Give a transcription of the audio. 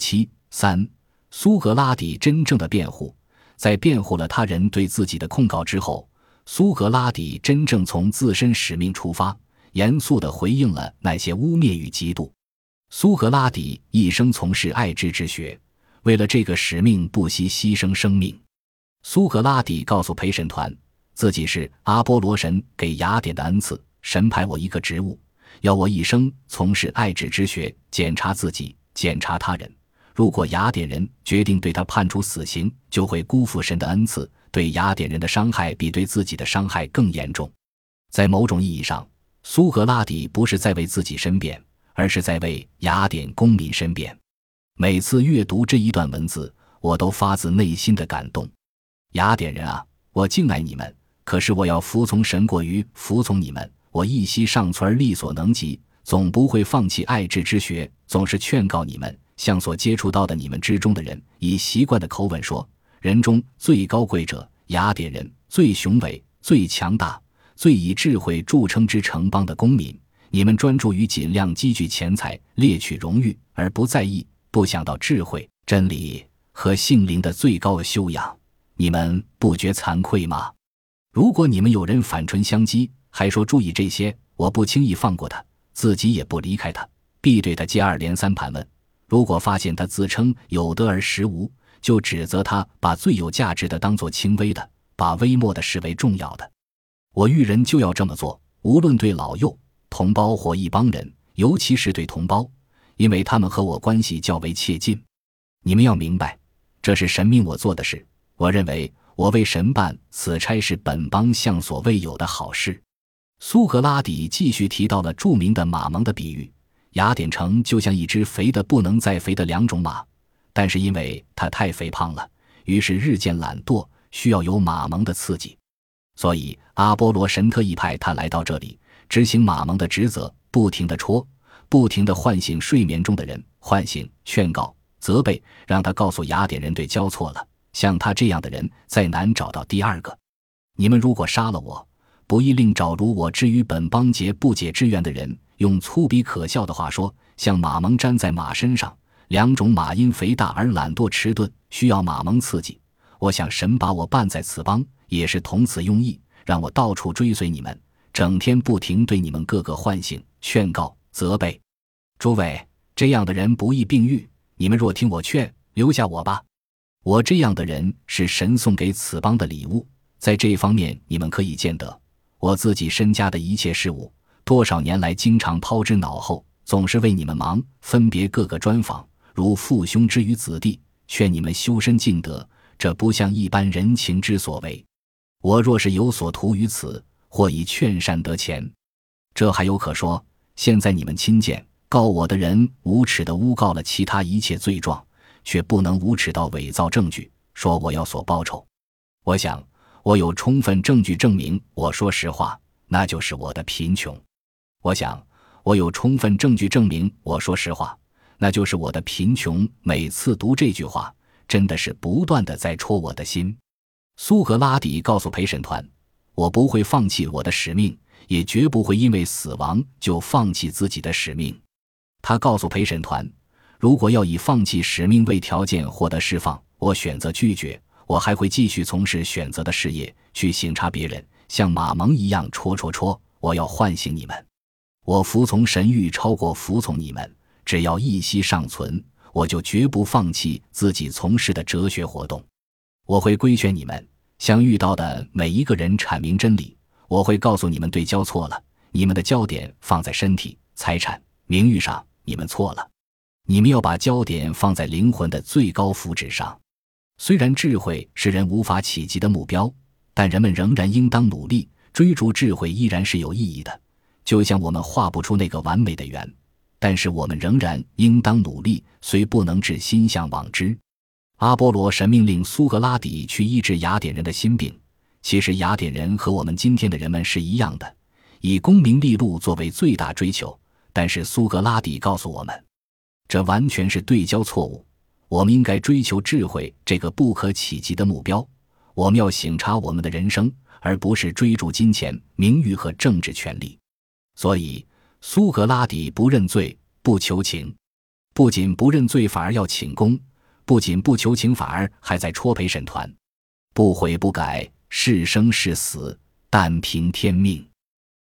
七三，苏格拉底真正的辩护，在辩护了他人对自己的控告之后，苏格拉底真正从自身使命出发，严肃地回应了那些污蔑与嫉妒。苏格拉底一生从事爱智之学，为了这个使命不惜牺牲生命。苏格拉底告诉陪审团，自己是阿波罗神给雅典的恩赐，神派我一个职务，要我一生从事爱智之学，检查自己，检查他人。如果雅典人决定对他判处死刑，就会辜负神的恩赐，对雅典人的伤害比对自己的伤害更严重。在某种意义上，苏格拉底不是在为自己申辩，而是在为雅典公民申辩。每次阅读这一段文字，我都发自内心的感动。雅典人啊，我敬爱你们，可是我要服从神过于服从你们。我一息尚存力所能及，总不会放弃爱智之学。总是劝告你们，向所接触到的你们之中的人，以习惯的口吻说：人中最高贵者，雅典人最雄伟、最强大、最以智慧著称之城邦的公民。你们专注于尽量积聚钱财、猎取荣誉，而不在意、不想到智慧、真理和性灵的最高修养。你们不觉惭愧吗？如果你们有人反唇相讥，还说注意这些，我不轻易放过他，自己也不离开他，必对他接二连三盘问。如果发现他自称有德而实无，就指责他把最有价值的当做轻微的，把微末的视为重要的。我遇人就要这么做，无论对老幼、同胞或一帮人，尤其是对同胞，因为他们和我关系较为切近。你们要明白，这是神命我做的事。我认为，我为神办此差是本邦向所未有的好事。苏格拉底继续提到了著名的马蒙的比喻：雅典城就像一只肥的不能再肥的两种马，但是因为它太肥胖了，于是日渐懒惰，需要有马蒙的刺激。所以阿波罗神特意派他来到这里，执行马蒙的职责，不停地戳，不停地唤醒睡眠中的人，唤醒、劝告、责备，让他告诉雅典人对交错了。像他这样的人，再难找到第二个。你们如果杀了我，不亦令找如我之于本邦节不解之缘的人，用粗鄙可笑的话说，像马蒙粘在马身上，两种马因肥大而懒惰迟钝，需要马蒙刺激。我想神把我绊在此邦，也是同此用意，让我到处追随你们，整天不停对你们各个唤醒、劝告、责备。诸位，这样的人不易病愈。你们若听我劝，留下我吧。我这样的人是神送给此邦的礼物，在这方面你们可以见得，我自己身家的一切事物，多少年来经常抛之脑后，总是为你们忙，分别各个专访，如父兄之于子弟，劝你们修身尽德，这不像一般人情之所为。我若是有所图于此，或以劝善得钱，这还有可说。现在你们亲见告我的人无耻的诬告了其他一切罪状。却不能无耻到伪造证据，说我要所报酬。我想，我有充分证据证明我说实话，那就是我的贫穷。我想，我有充分证据证明我说实话，那就是我的贫穷。每次读这句话，真的是不断的在戳我的心。苏格拉底告诉陪审团：“我不会放弃我的使命，也绝不会因为死亡就放弃自己的使命。”他告诉陪审团。如果要以放弃使命为条件获得释放，我选择拒绝。我还会继续从事选择的事业，去省察别人，像马蒙一样戳戳戳。我要唤醒你们，我服从神谕超过服从你们。只要一息尚存，我就绝不放弃自己从事的哲学活动。我会规劝你们，向遇到的每一个人阐明真理。我会告诉你们对焦错了，你们的焦点放在身体、财产、名誉上，你们错了。你们要把焦点放在灵魂的最高福祉上。虽然智慧是人无法企及的目标，但人们仍然应当努力追逐智慧，依然是有意义的。就像我们画不出那个完美的圆，但是我们仍然应当努力，虽不能至，心向往之。阿波罗神命令苏格拉底去医治雅典人的心病。其实雅典人和我们今天的人们是一样的，以功名利禄作为最大追求。但是苏格拉底告诉我们。这完全是对焦错误。我们应该追求智慧这个不可企及的目标。我们要省察我们的人生，而不是追逐金钱、名誉和政治权利。所以，苏格拉底不认罪、不求情、不。仅不认罪，反而要请功；不仅不求情，反而还在戳陪审团。不悔不改，是生是死，但凭天命。